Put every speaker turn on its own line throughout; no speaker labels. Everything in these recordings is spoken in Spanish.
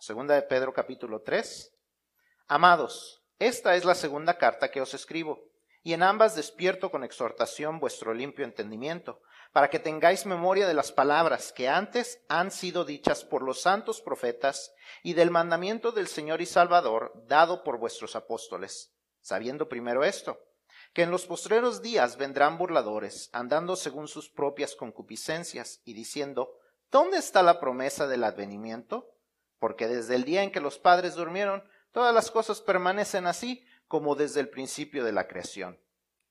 Segunda de Pedro capítulo 3. Amados, esta es la segunda carta que os escribo, y en ambas despierto con exhortación vuestro limpio entendimiento, para que tengáis memoria de las palabras que antes han sido dichas por los santos profetas y del mandamiento del Señor y Salvador dado por vuestros apóstoles, sabiendo primero esto, que en los postreros días vendrán burladores, andando según sus propias concupiscencias y diciendo, ¿dónde está la promesa del advenimiento? Porque desde el día en que los padres durmieron, todas las cosas permanecen así como desde el principio de la creación.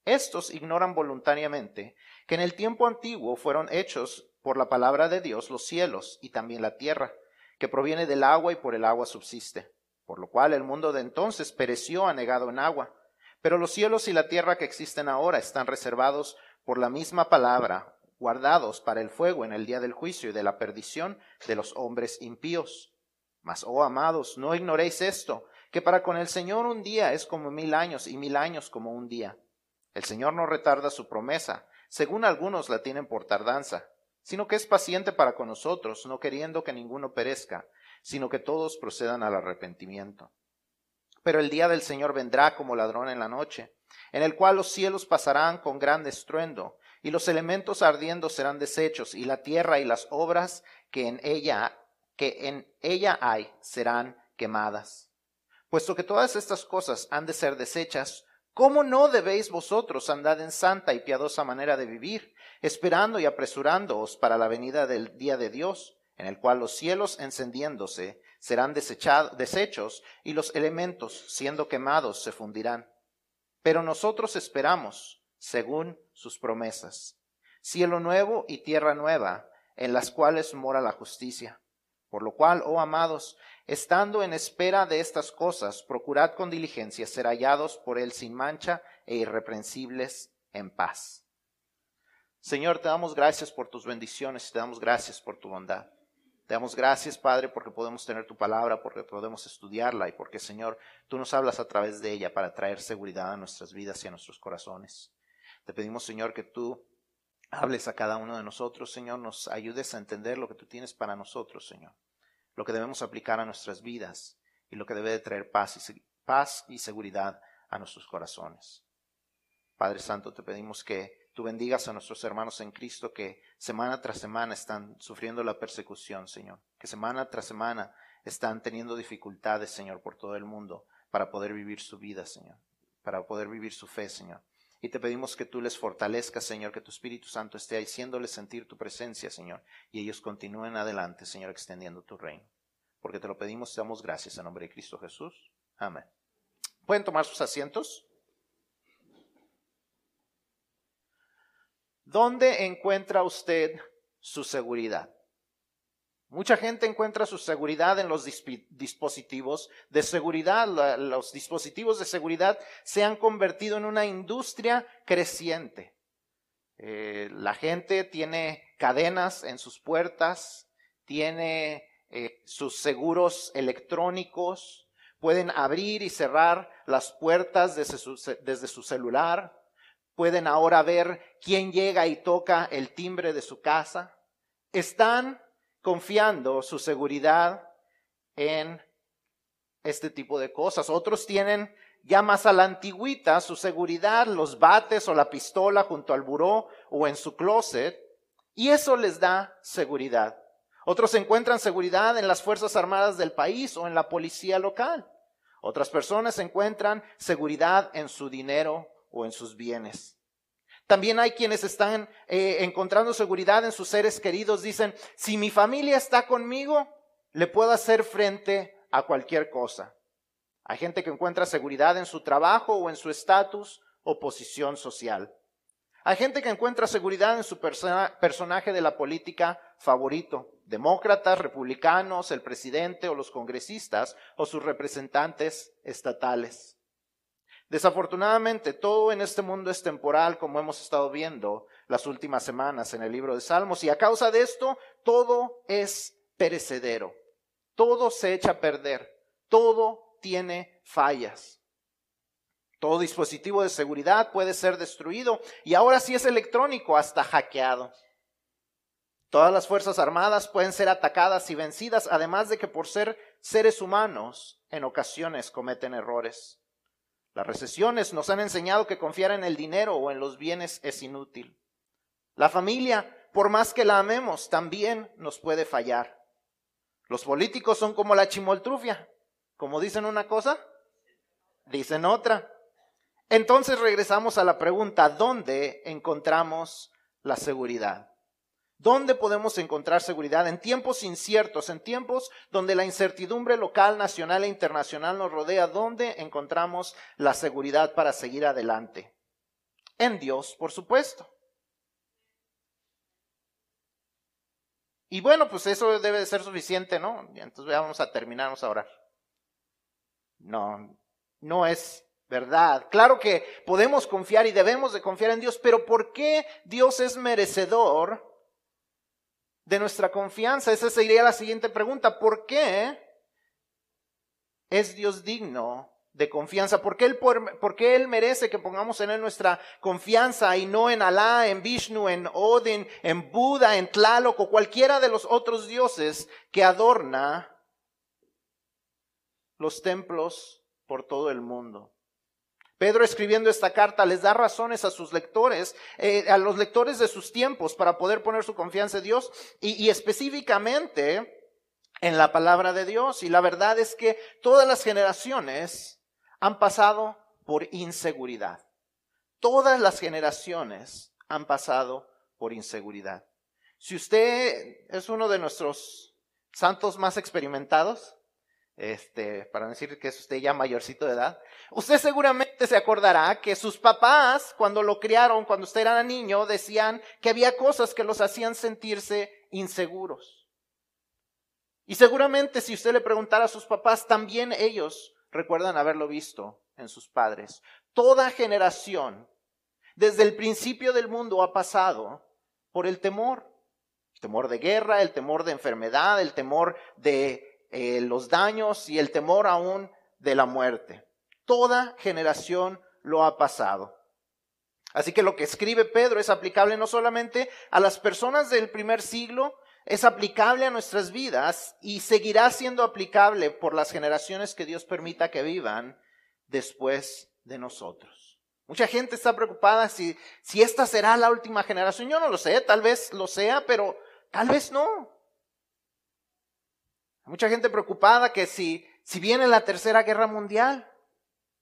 Estos ignoran voluntariamente que en el tiempo antiguo fueron hechos por la palabra de Dios los cielos y también la tierra, que proviene del agua y por el agua subsiste, por lo cual el mundo de entonces pereció anegado en agua. Pero los cielos y la tierra que existen ahora están reservados por la misma palabra, guardados para el fuego en el día del juicio y de la perdición de los hombres impíos. Mas, oh amados, no ignoréis esto, que para con el Señor un día es como mil años y mil años como un día. El Señor no retarda su promesa, según algunos la tienen por tardanza, sino que es paciente para con nosotros, no queriendo que ninguno perezca, sino que todos procedan al arrepentimiento. Pero el día del Señor vendrá como ladrón en la noche, en el cual los cielos pasarán con gran estruendo, y los elementos ardiendo serán deshechos, y la tierra y las obras que en ella, que en ella hay serán quemadas. Puesto que todas estas cosas han de ser deshechas, ¿Cómo no debéis vosotros andar en santa y piadosa manera de vivir, esperando y apresurándoos para la venida del día de Dios, en el cual los cielos encendiéndose serán deshechos y los elementos siendo quemados se fundirán? Pero nosotros esperamos, según sus promesas, cielo nuevo y tierra nueva, en las cuales mora la justicia. Por lo cual, oh amados, Estando en espera de estas cosas, procurad con diligencia ser hallados por Él sin mancha e irreprensibles en paz. Señor, te damos gracias por tus bendiciones, te damos gracias por tu bondad. Te damos gracias, Padre, porque podemos tener tu palabra, porque podemos estudiarla y porque, Señor, tú nos hablas a través de ella para traer seguridad a nuestras vidas y a nuestros corazones. Te pedimos, Señor, que tú hables a cada uno de nosotros, Señor, nos ayudes a entender lo que tú tienes para nosotros, Señor lo que debemos aplicar a nuestras vidas y lo que debe de traer paz y, paz y seguridad a nuestros corazones. Padre Santo, te pedimos que tú bendigas a nuestros hermanos en Cristo que semana tras semana están sufriendo la persecución, Señor, que semana tras semana están teniendo dificultades, Señor, por todo el mundo para poder vivir su vida, Señor, para poder vivir su fe, Señor. Y te pedimos que tú les fortalezcas, Señor, que tu Espíritu Santo esté haciéndoles sentir tu presencia, Señor, y ellos continúen adelante, Señor, extendiendo tu reino. Porque te lo pedimos, te damos gracias en nombre de Cristo Jesús. Amén. ¿Pueden tomar sus asientos? ¿Dónde encuentra usted su seguridad? Mucha gente encuentra su seguridad en los dispositivos de seguridad. Los dispositivos de seguridad se han convertido en una industria creciente. Eh, la gente tiene cadenas en sus puertas, tiene eh, sus seguros electrónicos, pueden abrir y cerrar las puertas desde su celular, pueden ahora ver quién llega y toca el timbre de su casa. Están confiando su seguridad en este tipo de cosas. Otros tienen ya más a la antigüita su seguridad, los bates o la pistola junto al buró o en su closet, y eso les da seguridad. Otros encuentran seguridad en las Fuerzas Armadas del país o en la policía local. Otras personas encuentran seguridad en su dinero o en sus bienes. También hay quienes están eh, encontrando seguridad en sus seres queridos. Dicen, si mi familia está conmigo, le puedo hacer frente a cualquier cosa. Hay gente que encuentra seguridad en su trabajo o en su estatus o posición social. Hay gente que encuentra seguridad en su personaje de la política favorito, demócratas, republicanos, el presidente o los congresistas o sus representantes estatales. Desafortunadamente, todo en este mundo es temporal, como hemos estado viendo las últimas semanas en el libro de Salmos, y a causa de esto, todo es perecedero, todo se echa a perder, todo tiene fallas. Todo dispositivo de seguridad puede ser destruido y ahora sí es electrónico, hasta hackeado. Todas las Fuerzas Armadas pueden ser atacadas y vencidas, además de que por ser seres humanos en ocasiones cometen errores. Las recesiones nos han enseñado que confiar en el dinero o en los bienes es inútil. La familia, por más que la amemos, también nos puede fallar. Los políticos son como la chimoltrufia. Como dicen una cosa, dicen otra. Entonces regresamos a la pregunta, ¿dónde encontramos la seguridad? ¿Dónde podemos encontrar seguridad? En tiempos inciertos, en tiempos donde la incertidumbre local, nacional e internacional nos rodea, ¿dónde encontramos la seguridad para seguir adelante? En Dios, por supuesto. Y bueno, pues eso debe de ser suficiente, ¿no? Entonces vamos a terminar, vamos a orar. No, no es verdad. Claro que podemos confiar y debemos de confiar en Dios, pero ¿por qué Dios es merecedor de nuestra confianza? Esa sería la siguiente pregunta. ¿Por qué es Dios digno de confianza? ¿Por qué, él, por, qué él merece que pongamos en Él nuestra confianza y no en Alá, en Vishnu, en Odin, en Buda, en Tlaloc o cualquiera de los otros dioses que adorna los templos por todo el mundo? Pedro escribiendo esta carta les da razones a sus lectores, eh, a los lectores de sus tiempos para poder poner su confianza en Dios y, y específicamente en la palabra de Dios. Y la verdad es que todas las generaciones han pasado por inseguridad. Todas las generaciones han pasado por inseguridad. Si usted es uno de nuestros santos más experimentados, este, para decir que es usted ya mayorcito de edad, usted seguramente se acordará que sus papás, cuando lo criaron, cuando usted era niño, decían que había cosas que los hacían sentirse inseguros. Y seguramente si usted le preguntara a sus papás, también ellos recuerdan haberlo visto en sus padres. Toda generación, desde el principio del mundo, ha pasado por el temor. El temor de guerra, el temor de enfermedad, el temor de eh, los daños y el temor aún de la muerte. Toda generación lo ha pasado. Así que lo que escribe Pedro es aplicable no solamente a las personas del primer siglo, es aplicable a nuestras vidas y seguirá siendo aplicable por las generaciones que Dios permita que vivan después de nosotros. Mucha gente está preocupada si, si esta será la última generación. Yo no lo sé, tal vez lo sea, pero tal vez no. Mucha gente preocupada que si, si viene la tercera guerra mundial,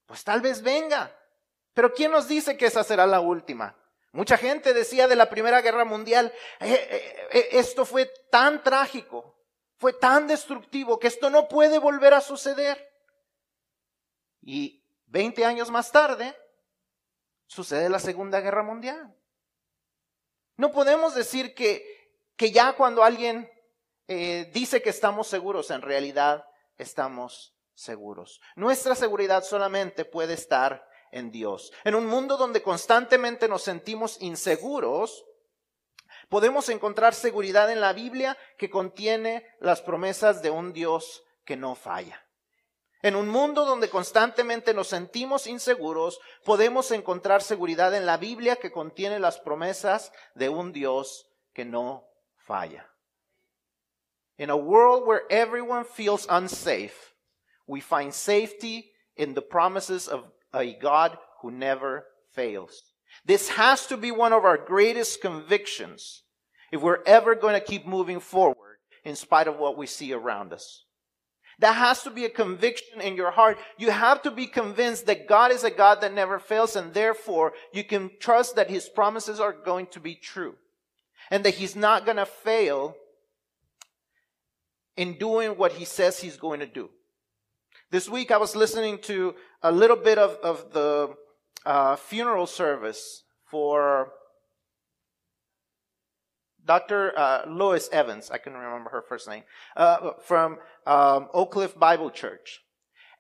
pues tal vez venga. Pero ¿quién nos dice que esa será la última? Mucha gente decía de la primera guerra mundial, eh, eh, eh, esto fue tan trágico, fue tan destructivo que esto no puede volver a suceder. Y 20 años más tarde, sucede la segunda guerra mundial. No podemos decir que, que ya cuando alguien eh, dice que estamos seguros, en realidad estamos seguros. Nuestra seguridad solamente puede estar en Dios. En un mundo donde constantemente nos sentimos inseguros, podemos encontrar seguridad en la Biblia que contiene las promesas de un Dios que no falla. En un mundo donde constantemente nos sentimos inseguros, podemos encontrar seguridad en la Biblia que contiene las promesas de un Dios que no falla. In a world where everyone feels unsafe, we find safety in the promises of a God who never fails. This has to be one of our greatest convictions if we're ever going to keep moving forward in spite of what we see around us. That has to be a conviction in your heart. You have to be convinced that God is a God that never fails and therefore you can trust that his promises are going to be true and that he's not going to fail in doing what he says he's going to do. This week I was listening to a little bit of, of the uh, funeral service for Dr. Uh, Lois Evans, I can remember her first name, uh, from um, Oak Cliff Bible Church.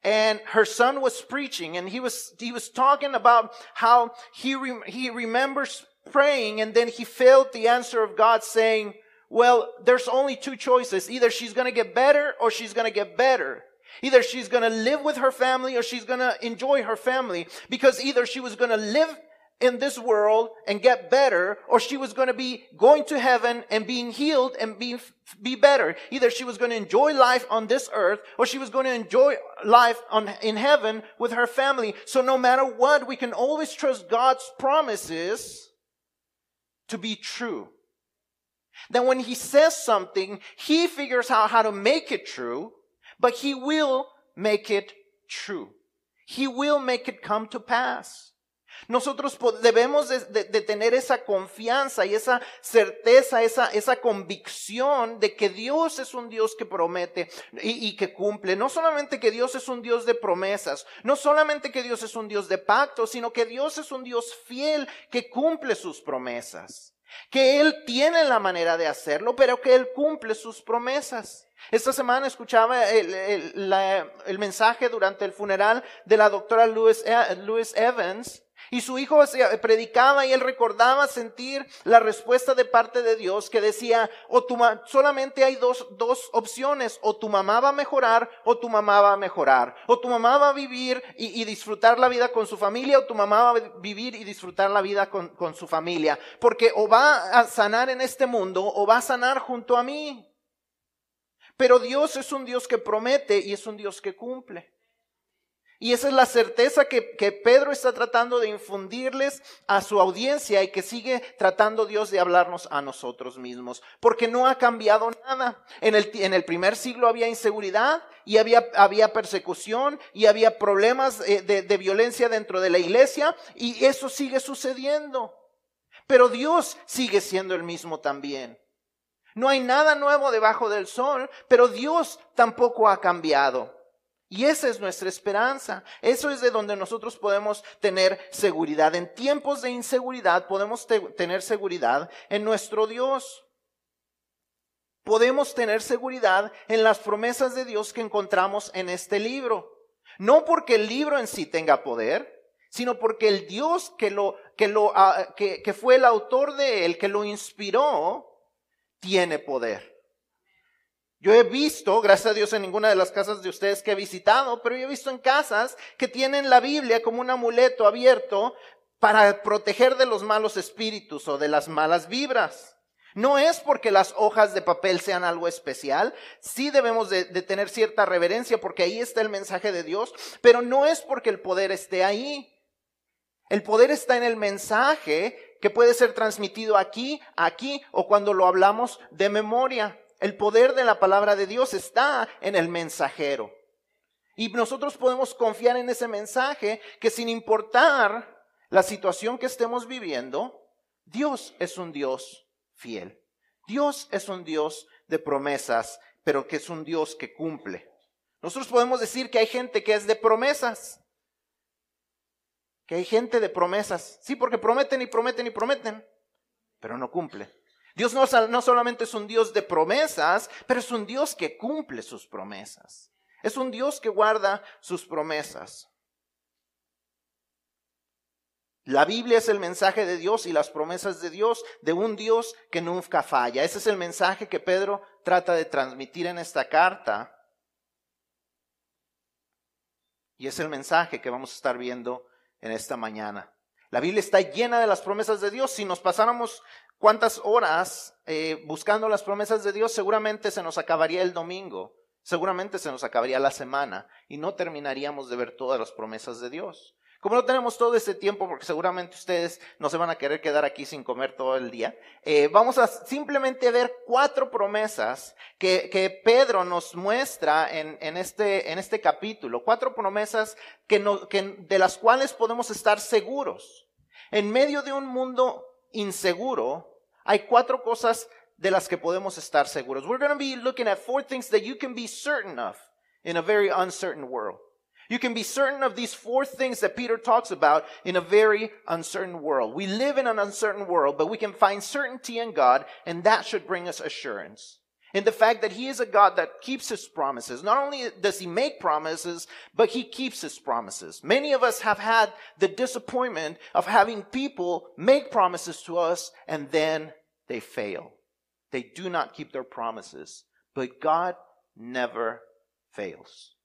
And her son was preaching and he was, he was talking about how he, re- he remembers praying and then he felt the answer of God saying, well, there's only two choices. Either she's going to get better or she's going to get better. Either she's going to live with her family or she's going to enjoy her family because either she was going to live in this world and get better, or she was going to be going to heaven and being healed and be, be better. Either she was going to enjoy life on this earth, or she was going to enjoy life on, in heaven with her family. So no matter what, we can always trust God's promises to be true. Then when he says something, he figures out how to make it true, but he will make it true. He will make it come to pass. Nosotros debemos de, de, de, tener esa confianza y esa certeza, esa, esa convicción de que Dios es un Dios que promete y, y, que cumple. No solamente que Dios es un Dios de promesas, no solamente que Dios es un Dios de pacto, sino que Dios es un Dios fiel que cumple sus promesas. Que Él tiene la manera de hacerlo, pero que Él cumple sus promesas. Esta semana escuchaba el, el, mensaje durante el funeral de la doctora Louis, Louis Evans y su hijo predicaba y él recordaba sentir la respuesta de parte de Dios que decía, o tu solamente hay dos, dos opciones, o tu mamá va a mejorar o tu mamá va a mejorar, o tu mamá va a vivir y, disfrutar la vida con su familia o tu mamá va a vivir y disfrutar la vida con, con su familia, porque o va a sanar en este mundo o va a sanar junto a mí. Pero Dios es un Dios que promete y es un Dios que cumple. Y esa es la certeza que, que, Pedro está tratando de infundirles a su audiencia y que sigue tratando Dios de hablarnos a nosotros mismos. Porque no ha cambiado nada. En el, en el primer siglo había inseguridad y había, había persecución y había problemas eh, de, de violencia dentro de la iglesia y eso sigue sucediendo. Pero Dios sigue siendo el mismo también. No hay nada nuevo debajo del sol, pero Dios tampoco ha cambiado. Y esa es nuestra esperanza. Eso es de donde nosotros podemos tener seguridad. En tiempos de inseguridad podemos te tener seguridad en nuestro Dios. Podemos tener seguridad en las promesas de Dios que encontramos en este libro. No porque el libro en sí tenga poder, sino porque el Dios que, lo, que, lo, uh, que, que fue el autor de él, que lo inspiró, tiene poder. Yo he visto, gracias a Dios, en ninguna de las casas de ustedes que he visitado, pero yo he visto en casas que tienen la Biblia como un amuleto abierto para proteger de los malos espíritus o de las malas vibras. No es porque las hojas de papel sean algo especial, sí debemos de, de, tener cierta reverencia porque ahí está el mensaje de Dios, pero no es porque el poder esté ahí. El poder está en el mensaje que puede ser transmitido aquí, aquí o cuando lo hablamos de memoria. El poder de la palabra de Dios está en el mensajero. Y nosotros podemos confiar en ese mensaje que sin importar la situación que estemos viviendo, Dios es un Dios fiel. Dios es un Dios de promesas, pero que es un Dios que cumple. Nosotros podemos decir que hay gente que es de promesas. Que hay gente de promesas. Sí, porque prometen y prometen y prometen, pero no cumple. Dios no, solamente es un Dios de promesas, pero es un Dios que cumple sus promesas. Es un Dios que guarda sus promesas. La Biblia es el mensaje de Dios y las promesas de Dios, de un Dios que nunca falla. Ese es el mensaje que Pedro trata de transmitir en esta carta. Y es el mensaje que vamos a estar viendo en esta mañana. La Biblia está llena de las promesas de Dios. Si nos pasáramos cuántas horas eh, buscando las promesas de Dios, seguramente se nos acabaría el domingo, seguramente se nos acabaría la semana y no terminaríamos de ver todas las promesas de Dios. Como no tenemos todo ese tiempo, porque seguramente ustedes no se van a querer quedar aquí sin comer todo el día, eh, vamos a simplemente ver cuatro promesas que, que Pedro nos muestra en, en, este, en este capítulo, cuatro promesas que que, de las cuales podemos estar seguros. En medio de un mundo inseguro, hay cuatro cosas de las que podemos estar seguros. We're going to be looking at four things that you can be certain of in a very uncertain world. You can be certain of these four things that Peter talks about in a very uncertain world. We live in an uncertain world, but we can find certainty in God, and that should bring us assurance. In the fact that He is a God that keeps His promises. Not only does He make promises, but He keeps His promises. Many of us have had the disappointment of having people make promises to us and then they fail. They do not keep their promises. But God never fails.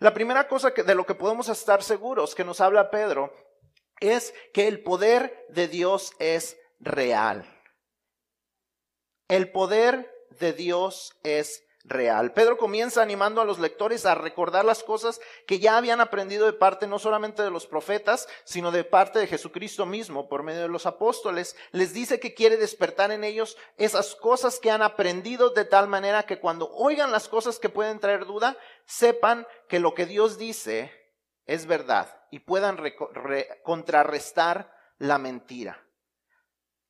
La primera cosa que, de lo que podemos estar seguros que nos habla Pedro es que el poder de Dios es real. El poder de Dios es real. Pedro comienza animando a los lectores a recordar las cosas que ya habían aprendido de parte no solamente de los profetas, sino de parte de Jesucristo mismo por medio de los apóstoles. Les dice que quiere despertar en ellos esas cosas que han aprendido de tal manera que cuando oigan las cosas que pueden traer duda, sepan que lo que Dios dice es verdad y puedan contrarrestar la mentira.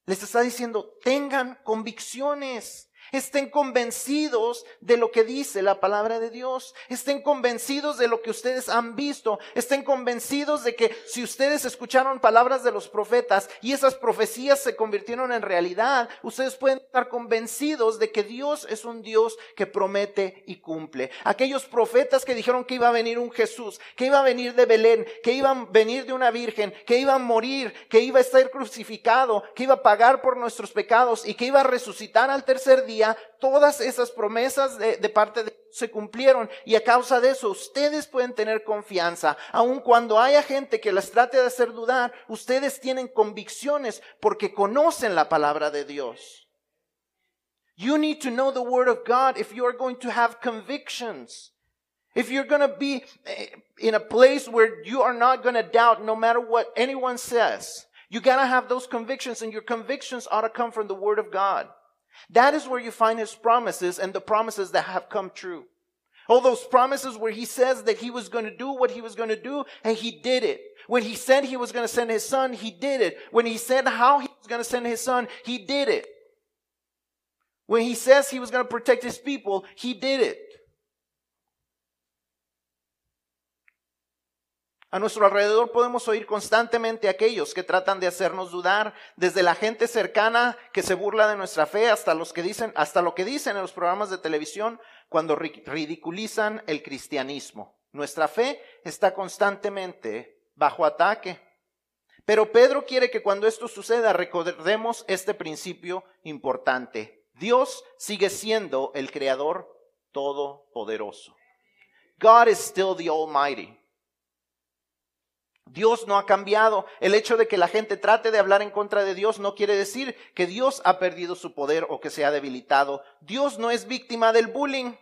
Les está diciendo, tengan convicciones. Estén convencidos de lo que dice la palabra de Dios. Estén convencidos de lo que ustedes han visto. Estén convencidos de que si ustedes escucharon palabras de los profetas y esas profecías se convirtieron en realidad, ustedes pueden estar convencidos de que Dios es un Dios que promete y cumple. Aquellos profetas que dijeron que iba a venir un Jesús, que iba a venir de Belén, que iba a venir de una virgen, que iba a morir, que iba a estar crucificado, que iba a pagar por nuestros pecados y que iba a resucitar al tercer día todas esas promesas de, parte de se cumplieron y a causa de eso ustedes pueden tener confianza. Aun cuando haya gente que las trate de hacer dudar, ustedes tienen convicciones porque conocen la palabra de Dios. You need to know the word of God if you are going to have convictions. If you're going to be eh, in a place where you are not going to doubt no matter what anyone says, you got to have those convictions and your convictions ought to come from the word of God. That is where you find his promises and the promises that have come true. All those promises where he says that he was going to do what he was going to do and he did it. When he said he was going to send his son, he did it. When he said how he was going to send his son, he did it. When he says he was going to protect his people, he did it. A nuestro alrededor podemos oír constantemente aquellos que tratan de hacernos dudar, desde la gente cercana que se burla de nuestra fe hasta los que dicen, hasta lo que dicen en los programas de televisión cuando ridiculizan el cristianismo. Nuestra fe está constantemente bajo ataque. Pero Pedro quiere que cuando esto suceda recordemos este principio importante. Dios sigue siendo el creador todopoderoso. God is still the Almighty. Dios no ha cambiado. El hecho de que la gente trate de hablar en contra de Dios no quiere decir que Dios ha perdido su poder o que se ha debilitado. Dios no es víctima del bullying.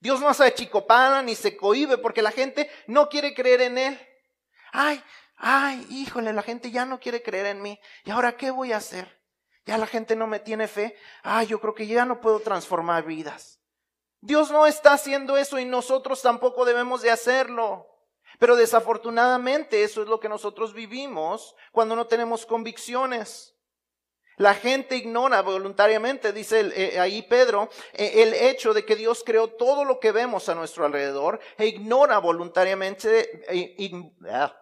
Dios no se achicopala ni se cohibe porque la gente no quiere creer en Él. Ay, ay, híjole, la gente ya no quiere creer en mí. ¿Y ahora qué voy a hacer? Ya la gente no me tiene fe. Ay, yo creo que ya no puedo transformar vidas. Dios no está haciendo eso y nosotros tampoco debemos de hacerlo. Pero desafortunadamente eso es lo que nosotros vivimos cuando no tenemos convicciones. La gente ignora voluntariamente, dice eh, ahí Pedro, eh, el hecho de que Dios creó todo lo que vemos a nuestro alrededor e ignora voluntariamente, eh, ah,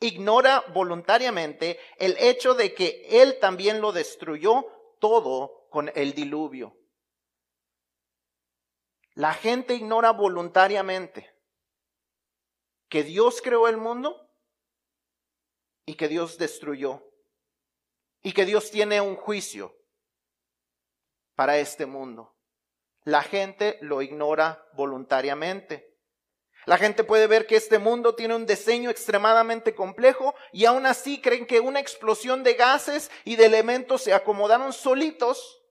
ignora voluntariamente el hecho de que Él también lo destruyó todo con el diluvio. La gente ignora voluntariamente que Dios creó el mundo y que Dios destruyó y que Dios tiene un juicio para este mundo. La gente lo ignora voluntariamente. La gente puede ver que este mundo tiene un diseño extremadamente complejo y aún así creen que una explosión de gases y de elementos se acomodaron solitos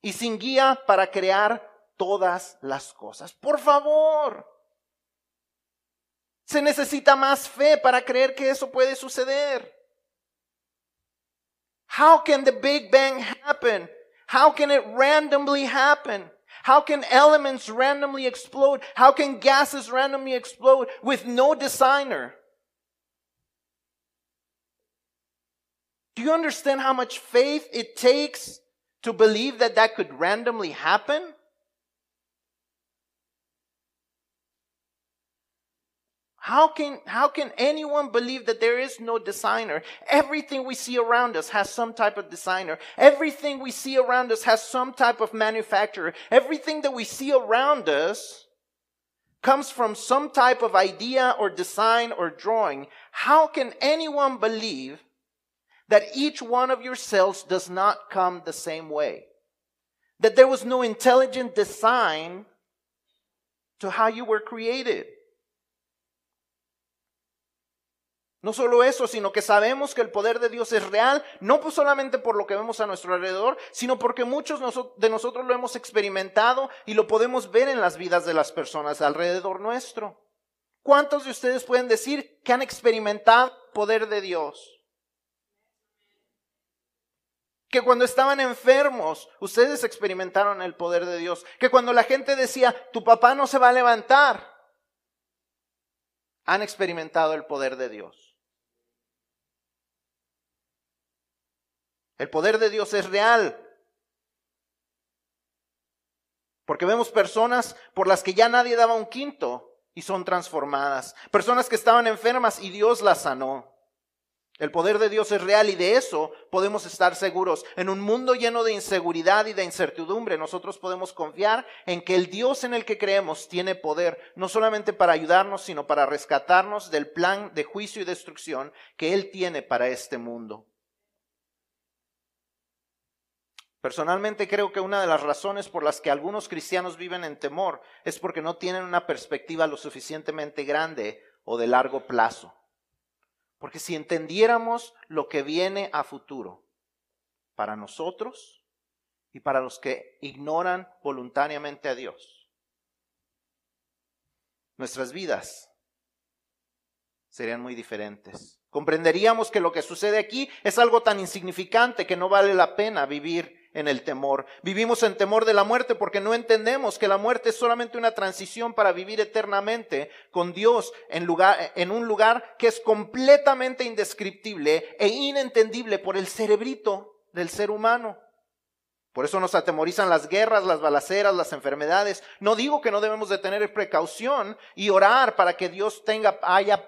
y sin guía para crear todas las cosas. Por favor, se necesita más fe para creer que eso puede suceder. How can the Big Bang happen? How can it randomly happen? How can elements randomly explode? How can gases randomly explode with no designer? Do you understand how much faith it takes to believe that that could randomly happen? How can, how can anyone believe that there is no designer? Everything we see around us has some type of designer. Everything we see around us has some type of manufacturer. Everything that we see around us comes from some type of idea or design or drawing. How can anyone believe that each one of your cells does not come the same way? That there was no intelligent design to how you were created? No solo eso, sino que sabemos que el poder de Dios es real, no pues solamente por lo que vemos a nuestro alrededor, sino porque muchos de nosotros lo hemos experimentado y lo podemos ver en las vidas de las personas alrededor nuestro. ¿Cuántos de ustedes pueden decir que han experimentado el poder de Dios? Que cuando estaban enfermos, ustedes experimentaron el poder de Dios. Que cuando la gente decía, tu papá no se va a levantar, han experimentado el poder de Dios. El poder de Dios es real. Porque vemos personas por las que ya nadie daba un quinto y son transformadas. Personas que estaban enfermas y Dios las sanó. El poder de Dios es real y de eso podemos estar seguros. En un mundo lleno de inseguridad y de incertidumbre, nosotros podemos confiar en que el Dios en el que creemos tiene poder, no solamente para ayudarnos, sino para rescatarnos del plan de juicio y destrucción que Él tiene para este mundo. Personalmente creo que una de las razones por las que algunos cristianos viven en temor es porque no tienen una perspectiva lo suficientemente grande o de largo plazo. Porque si entendiéramos lo que viene a futuro para nosotros y para los que ignoran voluntariamente a Dios, nuestras vidas serían muy diferentes. Comprenderíamos que lo que sucede aquí es algo tan insignificante que no vale la pena vivir en el temor. Vivimos en temor de la muerte porque no entendemos que la muerte es solamente una transición para vivir eternamente con Dios en, lugar, en un lugar que es completamente indescriptible e inentendible por el cerebrito del ser humano. Por eso nos atemorizan las guerras, las balaceras, las enfermedades. No digo que no debemos de tener precaución y orar para que Dios tenga, haya,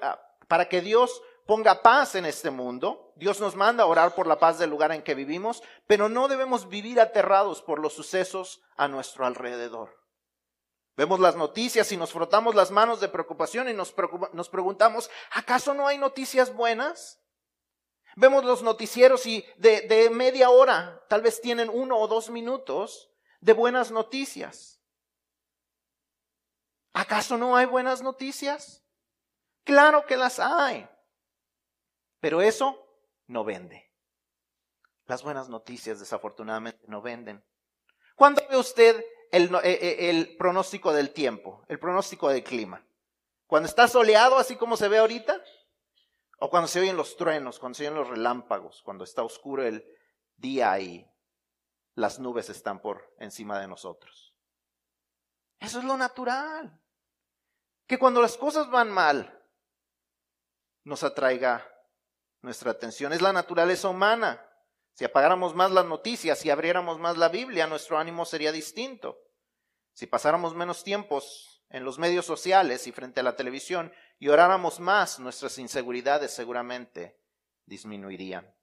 para que Dios ponga paz en este mundo. Dios nos manda a orar por la paz del lugar en que vivimos, pero no debemos vivir aterrados por los sucesos a nuestro alrededor. Vemos las noticias y nos frotamos las manos de preocupación y nos, preguntamos, ¿acaso no hay noticias buenas? Vemos los noticieros y de media hora, tal vez tienen uno o dos minutos de buenas noticias. ¿Acaso no hay buenas noticias? Claro que las hay. Pero eso no vende. Las buenas noticias desafortunadamente no venden. ¿Cuándo ve usted el, eh, eh, el, pronóstico del tiempo, el pronóstico del clima? ¿Cuando está soleado así como se ve ahorita? ¿O cuando se oyen los truenos, cuando se oyen los relámpagos, cuando está oscuro el día y las nubes están por encima de nosotros? Eso es lo natural. Que cuando las cosas van mal, nos atraiga nuestra atención. Es la naturaleza humana. Si apagáramos más las noticias, si abriéramos más la Biblia, nuestro ánimo sería distinto. Si pasáramos menos tiempos en los medios sociales y frente a la televisión y oráramos más, nuestras inseguridades seguramente disminuirían.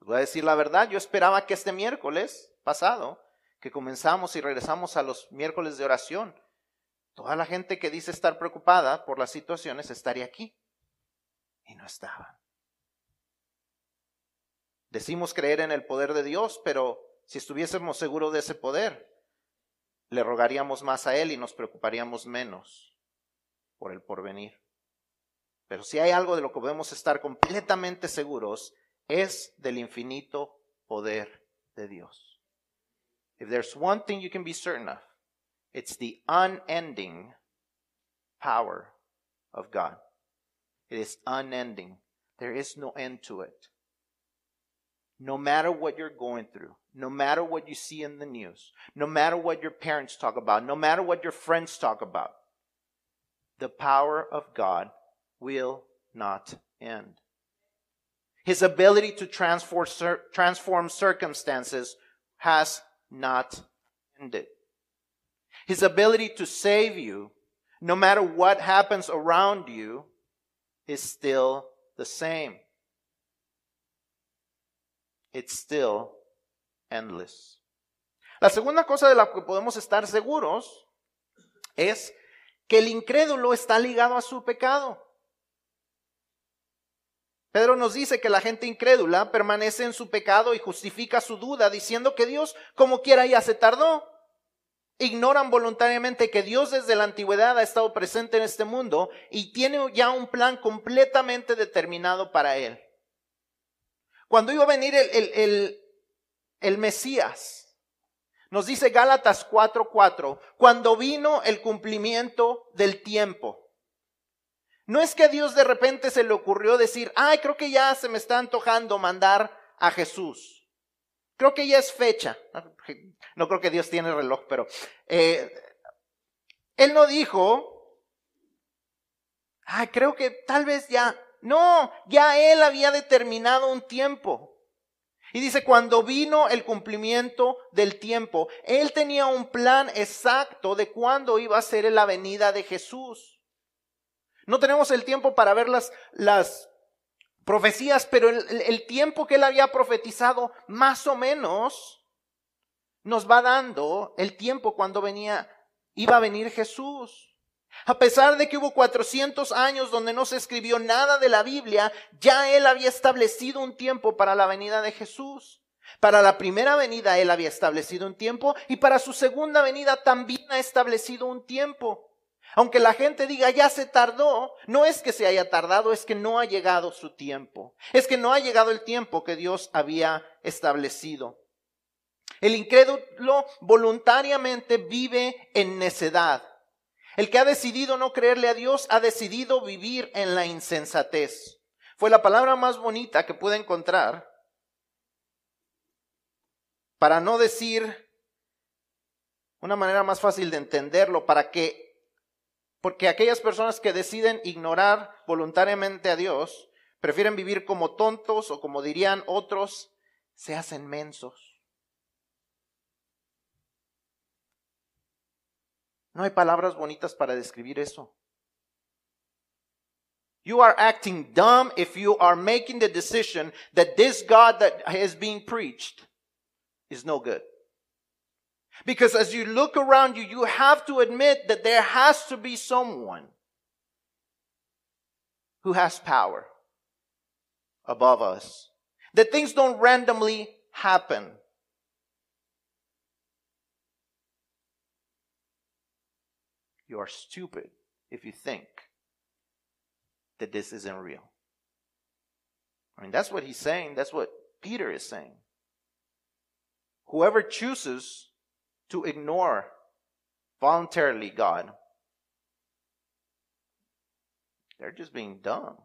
voy a decir la verdad, yo esperaba que este miércoles pasado, que comenzamos y regresamos a los miércoles de oración, toda la gente que dice estar preocupada por las situaciones estaría aquí y no estaban. Decimos creer en el poder de Dios, pero si estuviésemos seguros de ese poder, le rogaríamos más a Él y nos preocuparíamos menos por el porvenir. Pero si hay algo de lo que podemos estar completamente seguros, es del infinito poder de Dios. If there's one thing you can be certain of, it's the unending power of God. It is unending. There is no end to it. No matter what you're going through, no matter what you see in the news, no matter what your parents talk about, no matter what your friends talk about, the power of God will not end. His ability to transform, circumstances has not ended. His ability to save you, no matter what happens around you, is still the same. It's still endless. La segunda cosa de la que podemos estar seguros es que el incrédulo está ligado a su pecado. Pedro nos dice que la gente incrédula permanece en su pecado y justifica su duda diciendo que Dios como quiera ya se tardó. Ignoran voluntariamente que Dios desde la antigüedad ha estado presente en este mundo y tiene ya un plan completamente determinado para él. Cuando iba a venir el, el, Mesías, nos dice Gálatas 4:4, cuando vino el cumplimiento del tiempo. No es que a Dios de repente se le ocurrió decir, ay, creo que ya se me está antojando mandar a Jesús. Creo que ya es fecha. No creo que Dios tiene reloj, pero eh, Él no dijo, ay, creo que tal vez ya. No, ya Él había determinado un tiempo. Y dice, cuando vino el cumplimiento del tiempo, Él tenía un plan exacto de cuándo iba a ser la venida de Jesús. No tenemos el tiempo para ver las, las profecías, pero el, tiempo que Él había profetizado, más o menos, nos va dando el tiempo cuando venía, iba a venir Jesús. A pesar de que hubo 400 años donde no se escribió nada de la Biblia, ya Él había establecido un tiempo para la venida de Jesús. Para la primera venida Él había establecido un tiempo y para su segunda venida también ha establecido un tiempo. Aunque la gente diga ya se tardó, no es que se haya tardado, es que no ha llegado su tiempo. Es que no ha llegado el tiempo que Dios había establecido. El incrédulo voluntariamente vive en necedad. El que ha decidido no creerle a Dios ha decidido vivir en la insensatez. Fue la palabra más bonita que pude encontrar para no decir una manera más fácil de entenderlo, para que, porque aquellas personas que deciden ignorar voluntariamente a Dios, prefieren vivir como tontos o como dirían otros, se hacen mensos. No hay palabras bonitas para describir eso. You are acting dumb if you are making the decision that this God that is being preached is no good. Because as you look around you, you have to admit that there has to be someone who has power above us. That things don't randomly happen. You are stupid if you think that this isn't real. I mean, that's what he's saying. That's what Peter is saying. Whoever chooses to ignore voluntarily God, they're just being dumb.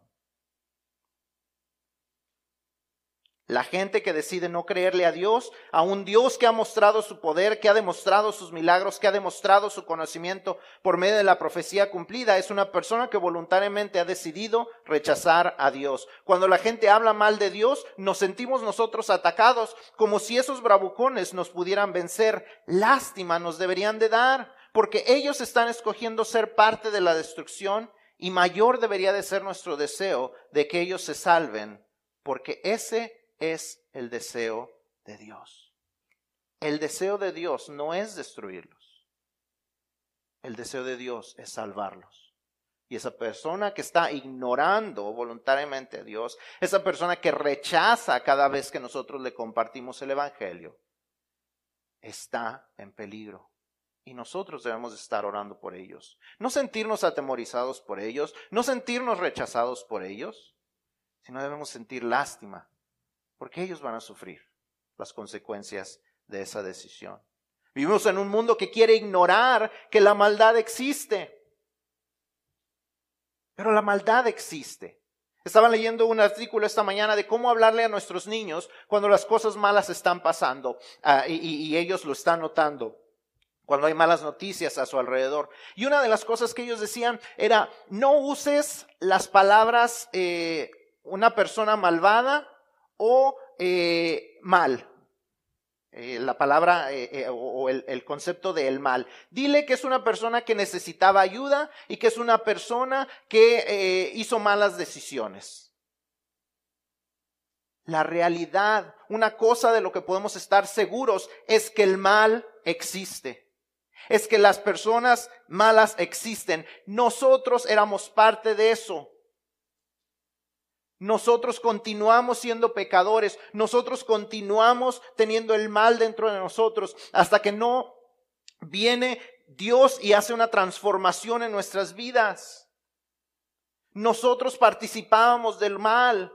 La gente que decide no creerle a Dios, a un Dios que ha mostrado su poder, que ha demostrado sus milagros, que ha demostrado su conocimiento por medio de la profecía cumplida, es una persona que voluntariamente ha decidido rechazar a Dios. Cuando la gente habla mal de Dios, nos sentimos nosotros atacados, como si esos bravucones nos pudieran vencer. Lástima nos deberían de dar, porque ellos están escogiendo ser parte de la destrucción y mayor debería de ser nuestro deseo de que ellos se salven, porque ese es el deseo de Dios. El deseo de Dios no es destruirlos. El deseo de Dios es salvarlos. Y esa persona que está ignorando voluntariamente a Dios, esa persona que rechaza cada vez que nosotros le compartimos el Evangelio, está en peligro. Y nosotros debemos estar orando por ellos. No sentirnos atemorizados por ellos, no sentirnos rechazados por ellos, sino debemos sentir lástima porque ellos van a sufrir las consecuencias de esa decisión. Vivimos en un mundo que quiere ignorar que la maldad existe. Pero la maldad existe. Estaba leyendo un artículo esta mañana de cómo hablarle a nuestros niños cuando las cosas malas están pasando ah, y, ellos lo están notando cuando hay malas noticias a su alrededor. Y una de las cosas que ellos decían era, no uses las palabras eh, una persona malvada o eh, mal. Eh, la palabra eh, o el, el, concepto de el mal. Dile que es una persona que necesitaba ayuda y que es una persona que hizo malas decisiones. La realidad, una cosa de lo que podemos estar seguros es que el mal existe. Es que las personas malas existen. Nosotros éramos parte de eso. Nosotros continuamos siendo pecadores, nosotros continuamos teniendo el mal dentro de nosotros hasta que no viene Dios y hace una transformación en nuestras vidas. Nosotros participábamos del mal.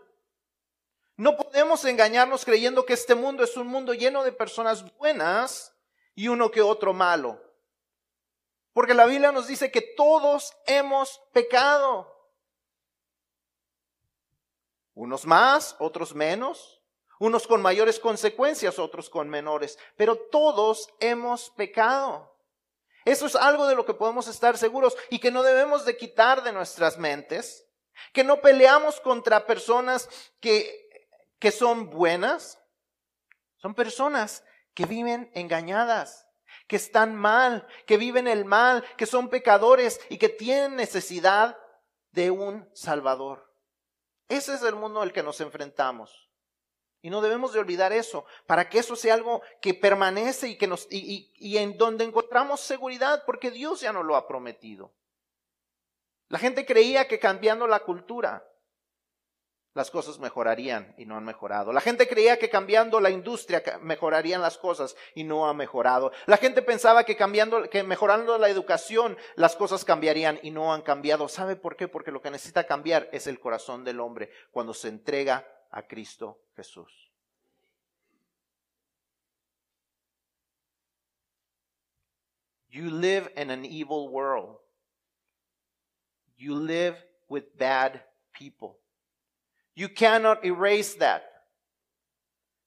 No podemos engañarnos creyendo que este mundo es un mundo lleno de personas buenas y uno que otro malo. Porque la Biblia nos dice que todos hemos pecado. Unos más, otros menos. Unos con mayores consecuencias, otros con menores. Pero todos hemos pecado. Eso es algo de lo que podemos estar seguros y que no debemos de quitar de nuestras mentes. Que no peleamos contra personas que, que son buenas. Son personas que viven engañadas, que están mal, que viven el mal, que son pecadores y que tienen necesidad de un Salvador. Ese es el mundo al que nos enfrentamos. Y no debemos de olvidar eso, para que eso sea algo que permanece y, que nos, y, y en donde encontramos seguridad, porque Dios ya nos lo ha prometido. La gente creía que cambiando la cultura, las cosas mejorarían y no han mejorado. La gente creía que cambiando la industria mejorarían las cosas y no ha mejorado. La gente pensaba que cambiando, que mejorando la educación las cosas cambiarían y no han cambiado. ¿Sabe por qué? Porque lo que necesita cambiar es el corazón del hombre cuando se entrega a Cristo Jesús. You live in an evil world. You live with bad people. You cannot erase that.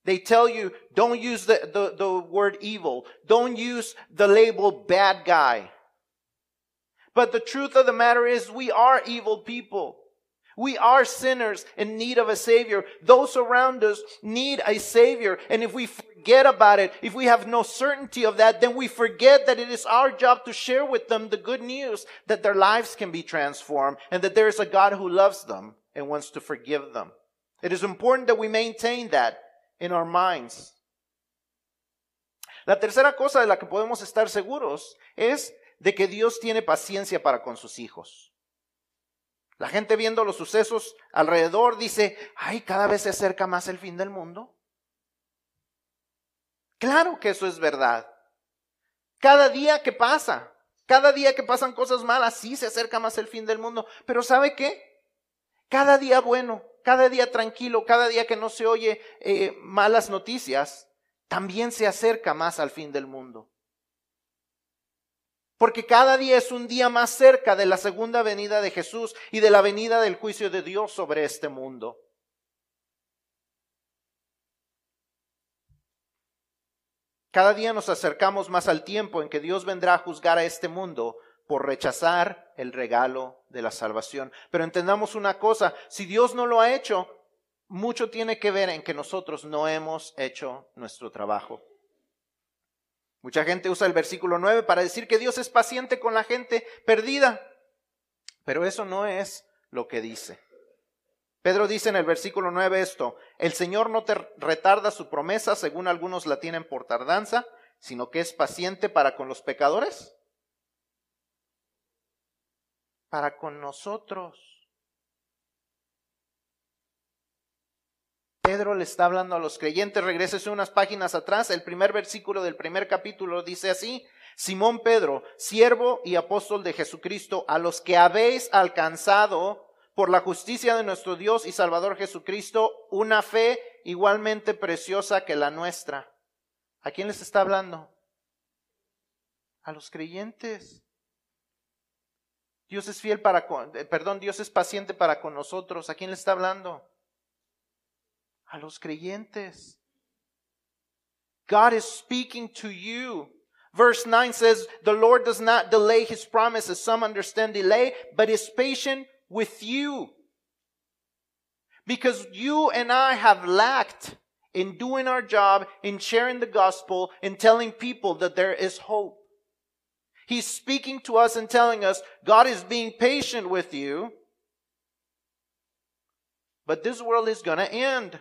They tell you, don't use the, the, the, word evil. Don't use the label bad guy. But the truth of the matter is we are evil people. We are sinners in need of a savior. Those around us need a savior. And if we forget about it, if we have no certainty of that, then we forget that it is our job to share with them the good news that their lives can be transformed and that there is a God who loves them and wants to forgive them. It is important that we maintain that in our minds. La tercera cosa de la que podemos estar seguros es de que Dios tiene paciencia para con sus hijos. La gente viendo los sucesos alrededor dice, ay, cada vez se acerca más el fin del mundo. Claro que eso es verdad. Cada día que pasa, cada día que pasan cosas malas, sí se acerca más el fin del mundo. Pero ¿sabe qué? Cada día bueno, cada día tranquilo, cada día que no se oye eh, malas noticias, también se acerca más al fin del mundo. Porque cada día es un día más cerca de la segunda venida de Jesús y de la venida del juicio de Dios sobre este mundo. Cada día nos acercamos más al tiempo en que Dios vendrá a juzgar a este mundo por rechazar el regalo de la salvación. Pero entendamos una cosa, si Dios no lo ha hecho, mucho tiene que ver en que nosotros no hemos hecho nuestro trabajo. Mucha gente usa el versículo 9 para decir que Dios es paciente con la gente perdida, pero eso no es lo que dice. Pedro dice en el versículo 9 esto, el Señor no te retarda su promesa, según algunos la tienen por tardanza, sino que es paciente para con los pecadores para con nosotros. Pedro le está hablando a los creyentes, regrese unas páginas atrás, el primer versículo del primer capítulo dice así, Simón Pedro, siervo y apóstol de Jesucristo, a los que habéis alcanzado por la justicia de nuestro Dios y Salvador Jesucristo una fe igualmente preciosa que la nuestra. ¿A quién les está hablando? A los creyentes. Dios es fiel para con, eh, perdón, Dios es paciente para con nosotros. ¿A quién le está hablando? A los creyentes. God is speaking to you. Verse 9 says, The Lord does not delay his promise as some understand delay, but is patient with you. Because you and I have lacked in doing our job, in sharing the gospel, in telling people that there is hope. He's speaking to us and telling us, God is being patient with you, but this world is going to end.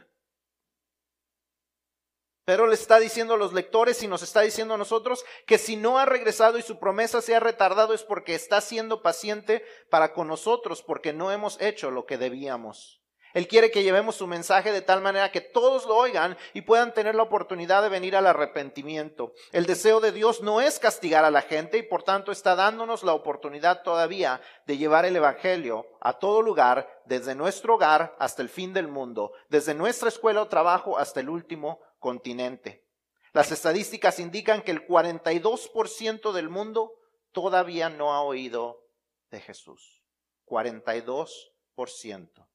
Pero le está diciendo a los lectores y nos está diciendo a nosotros que si no ha regresado y su promesa se ha retardado es porque está siendo paciente para con nosotros, porque no hemos hecho lo que debíamos. Él quiere que llevemos su mensaje de tal manera que todos lo oigan y puedan tener la oportunidad de venir al arrepentimiento. El deseo de Dios no es castigar a la gente y por tanto está dándonos la oportunidad todavía de llevar el Evangelio a todo lugar, desde nuestro hogar hasta el fin del mundo, desde nuestra escuela o trabajo hasta el último continente. Las estadísticas indican que el 42% del mundo todavía no ha oído de Jesús. 42%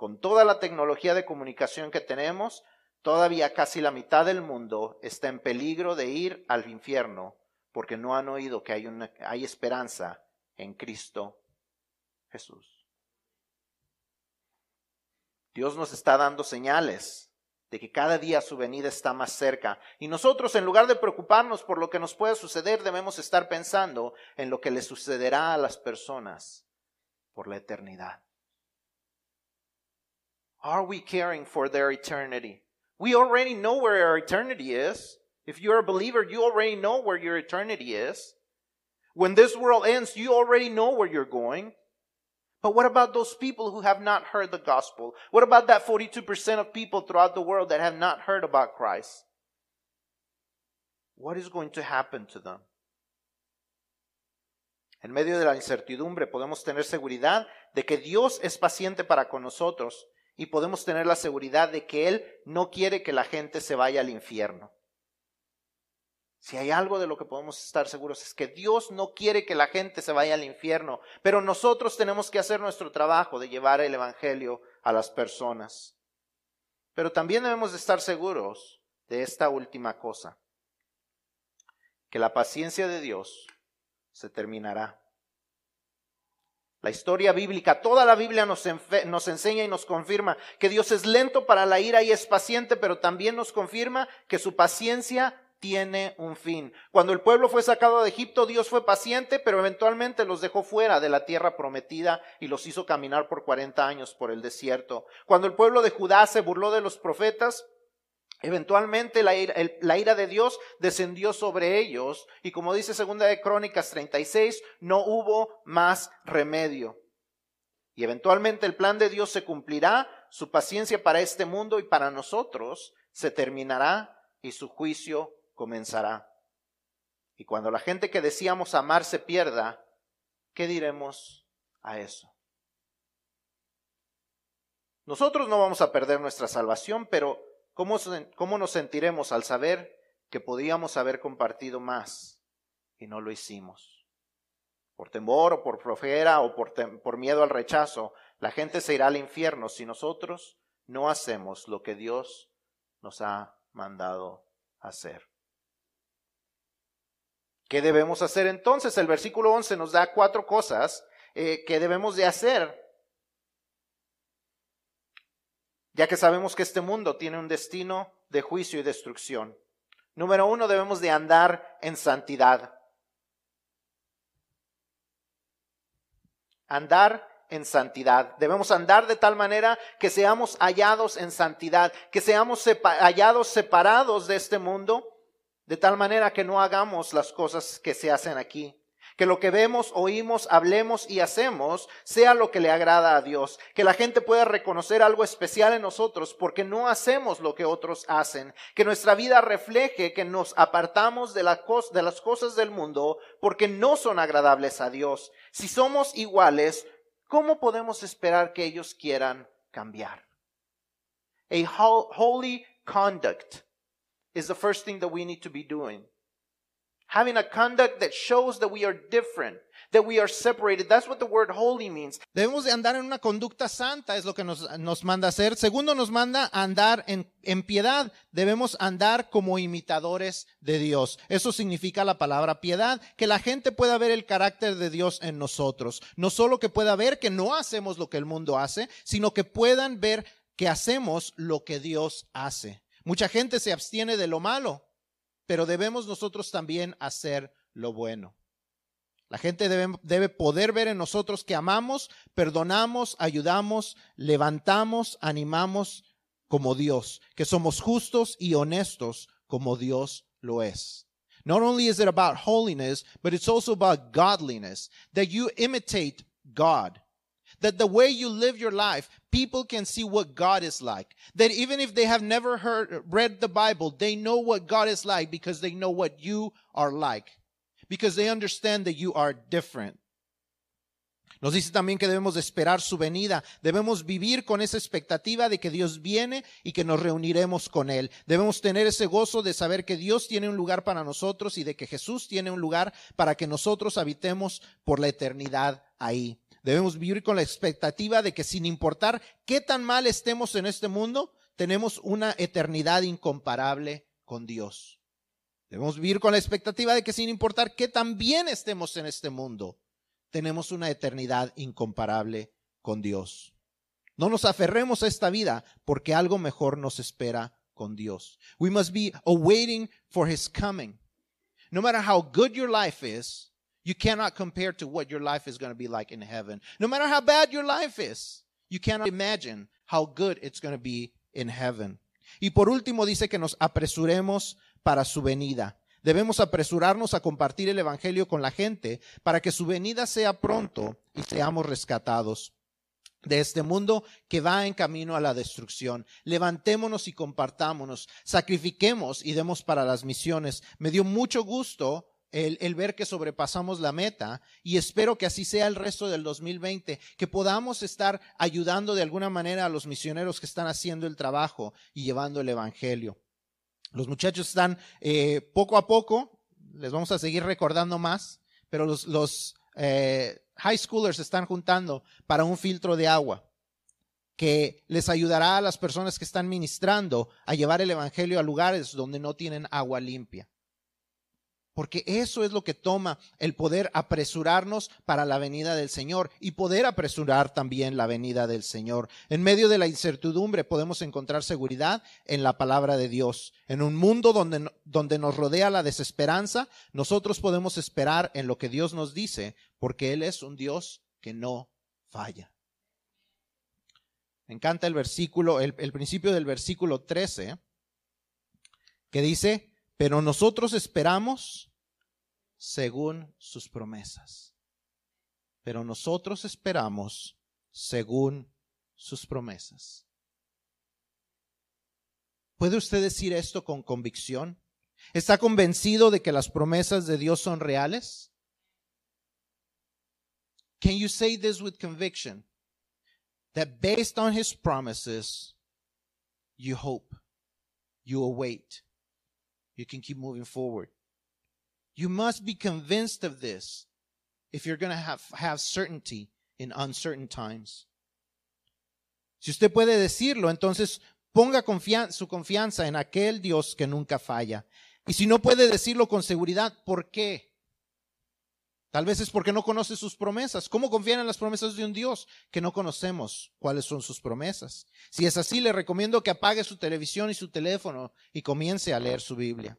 con toda la tecnología de comunicación que tenemos, todavía casi la mitad del mundo está en peligro de ir al infierno porque no han oído que hay, esperanza en Cristo Jesús. Dios nos está dando señales de que cada día su venida está más cerca. Y nosotros, en lugar de preocuparnos por lo que nos pueda suceder, debemos estar pensando en lo que le sucederá a las personas por la eternidad. Are we caring for their eternity? We already know where our eternity is. If you're a believer, you already know where your eternity is. When this world ends, you already know where you're going. But what about those people who have not heard the gospel? What about that 42% of people throughout the world that have not heard about Christ? What is going to happen to them? En medio de la incertidumbre podemos tener seguridad de que Dios es paciente para con nosotros y podemos tener la seguridad de que Él no quiere que la gente se vaya al infierno. Si hay algo de lo que podemos estar seguros es que Dios no quiere que la gente se vaya al infierno, pero nosotros tenemos que hacer nuestro trabajo de llevar el Evangelio a las personas. Pero también debemos de estar seguros de esta última cosa, que la paciencia de Dios se terminará. La historia bíblica, toda la Biblia nos, enseña y nos confirma que Dios es lento para la ira y es paciente, pero también nos confirma que su paciencia tiene un fin. Cuando el pueblo fue sacado de Egipto, Dios fue paciente, pero eventualmente los dejó fuera de la tierra prometida y los hizo caminar por 40 años por el desierto. Cuando el pueblo de Judá se burló de los profetas, Eventualmente la ira, de Dios descendió sobre ellos y como dice segunda de Crónicas 36, no hubo más remedio. Y eventualmente el plan de Dios se cumplirá, su paciencia para este mundo y para nosotros se terminará y su juicio comenzará. Y cuando la gente que decíamos amar se pierda, ¿qué diremos a eso? Nosotros no vamos a perder nuestra salvación, pero ¿Cómo, nos sentiremos al saber que podíamos haber compartido más y no lo hicimos? Por temor o por flojera o por, por miedo al rechazo, la gente se irá al infierno si nosotros no hacemos lo que Dios nos ha mandado hacer. ¿Qué debemos hacer entonces? El versículo 11 nos da cuatro cosas eh, que debemos de hacer ya que sabemos que este mundo tiene un destino de juicio y destrucción. Número uno, debemos de andar en santidad. Andar en santidad. Debemos andar de tal manera que seamos hallados en santidad, que seamos hallados separados de este mundo, de tal manera que no hagamos las cosas que se hacen aquí que lo que vemos, oímos, hablemos y hacemos sea lo que le agrada a Dios, que la gente pueda reconocer algo especial en nosotros porque no hacemos lo que otros hacen, que nuestra vida refleje que nos apartamos de, de las cosas del mundo porque no son agradables a Dios. Si somos iguales, ¿cómo podemos esperar que ellos quieran cambiar? A holy conduct is the first thing that we need to be doing. Having a conduct that shows that we are different, that we are separated. That's what the word holy means.
Debemos de andar en una conducta santa, es lo que nos, nos manda hacer. Segundo, nos manda andar en, en piedad. Debemos andar como imitadores de Dios. Eso significa la palabra piedad, que la gente pueda ver el carácter de Dios en nosotros. No solo que pueda ver que no hacemos lo que el mundo hace, sino que puedan ver que hacemos lo que Dios hace. Mucha gente se abstiene de lo malo pero debemos nosotros también hacer lo bueno. La gente debe, debe, poder ver en nosotros que amamos, perdonamos, ayudamos, levantamos, animamos como Dios, que somos justos y honestos como Dios lo es. Not only is it about holiness, but it's also about godliness, that you imitate God, That the way you live your life, people can see what God is like. That even if they have never heard, read the Bible, they know what God is like because they know what you are like. Because they understand that you are different. Nos dice también que debemos de esperar su venida. Debemos vivir con esa expectativa de que Dios viene y que nos reuniremos con Él. Debemos tener ese gozo de saber que Dios tiene un lugar para nosotros y de que Jesús tiene un lugar para que nosotros habitemos por la eternidad ahí. Debemos vivir con la expectativa de que sin importar qué tan mal estemos en este mundo, tenemos una eternidad incomparable con Dios. Debemos vivir con la expectativa de que sin importar qué tan bien estemos en este mundo, tenemos una eternidad incomparable con Dios. No nos aferremos a esta vida porque algo mejor nos espera con Dios. We must be awaiting for his coming. No matter how good your life is, you cannot compare to what your life is going to be like in heaven. No matter how bad your life is, you cannot imagine how good it's going to be in heaven. Y por último dice que nos apresuremos para su venida. Debemos apresurarnos a compartir el Evangelio con la gente para que su venida sea pronto y seamos rescatados de este mundo que va en camino a la destrucción. Levantémonos y compartámonos, sacrifiquemos y demos para las misiones. Me dio mucho gusto el, ver que sobrepasamos la meta y espero que así sea el resto del 2020, que podamos estar ayudando de alguna manera a los misioneros que están haciendo el trabajo y llevando el Evangelio. Los muchachos están eh, poco a poco, les vamos a seguir recordando más, pero los, eh, high schoolers están juntando para un filtro de agua que les ayudará a las personas que están ministrando a llevar el Evangelio a lugares donde no tienen agua limpia. Porque eso es lo que toma el poder apresurarnos para la venida del Señor y poder apresurar también la venida del Señor. En medio de la incertidumbre podemos encontrar seguridad en la palabra de Dios. En un mundo donde, donde nos rodea la desesperanza, nosotros podemos esperar en lo que Dios nos dice, porque Él es un Dios que no falla. Me encanta el versículo, el, principio del versículo 13, que dice, pero nosotros esperamos según sus promesas. Pero nosotros esperamos según sus promesas. ¿Puede usted decir esto con convicción? ¿Está convencido de que las promesas de Dios son reales? Can you say this with conviction? That based on his promises, you hope, you await, you can keep moving forward. You must be convinced of this if you're going to have, have certainty in uncertain times. Si usted puede decirlo, entonces ponga su confianza en aquel Dios que nunca falla. Y si no puede decirlo con seguridad, ¿por qué? Tal vez es porque no conoce sus promesas. ¿Cómo confiar en las promesas de un Dios que no conocemos cuáles son sus promesas? Si es así, le recomiendo que apague su televisión y su teléfono y comience a leer su Biblia.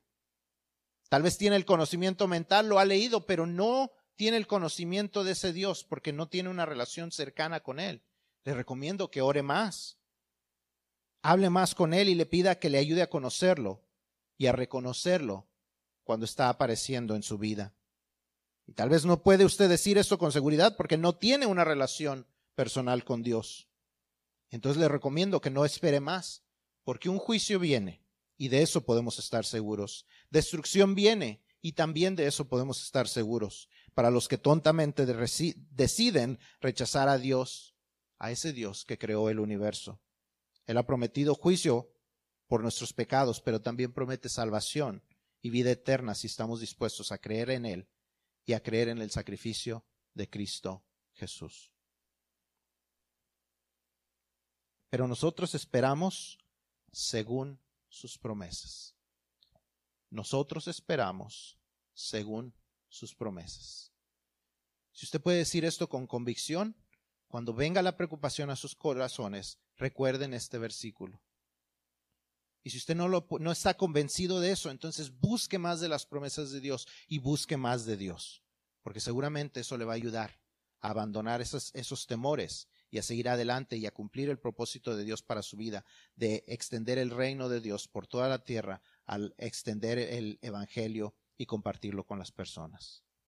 Tal vez tiene el conocimiento mental, lo ha leído, pero no tiene el conocimiento de ese Dios porque no tiene una relación cercana con Él. Le recomiendo que ore más. Hable más con Él y le pida que le ayude a conocerlo y a reconocerlo cuando está apareciendo en su vida. Tal vez no puede usted decir esto con seguridad porque no tiene una relación personal con Dios. Entonces le recomiendo que no espere más, porque un juicio viene y de eso podemos estar seguros. Destrucción viene y también de eso podemos estar seguros. Para los que tontamente deciden rechazar a Dios, a ese Dios que creó el universo. Él ha prometido juicio por nuestros pecados, pero también promete salvación y vida eterna si estamos dispuestos a creer en Él y a creer en el sacrificio de Cristo Jesús. Pero nosotros esperamos según sus promesas. Nosotros esperamos según sus promesas. Si usted puede decir esto con convicción, cuando venga la preocupación a sus corazones, recuerden este versículo. Y si usted no, lo, no está convencido de eso, entonces busque más de las promesas de Dios y busque más de Dios, porque seguramente eso le va a ayudar a abandonar esos, esos temores y a seguir adelante y a cumplir el propósito de Dios para su vida, de extender el reino de Dios por toda la tierra al extender el Evangelio y compartirlo con las personas.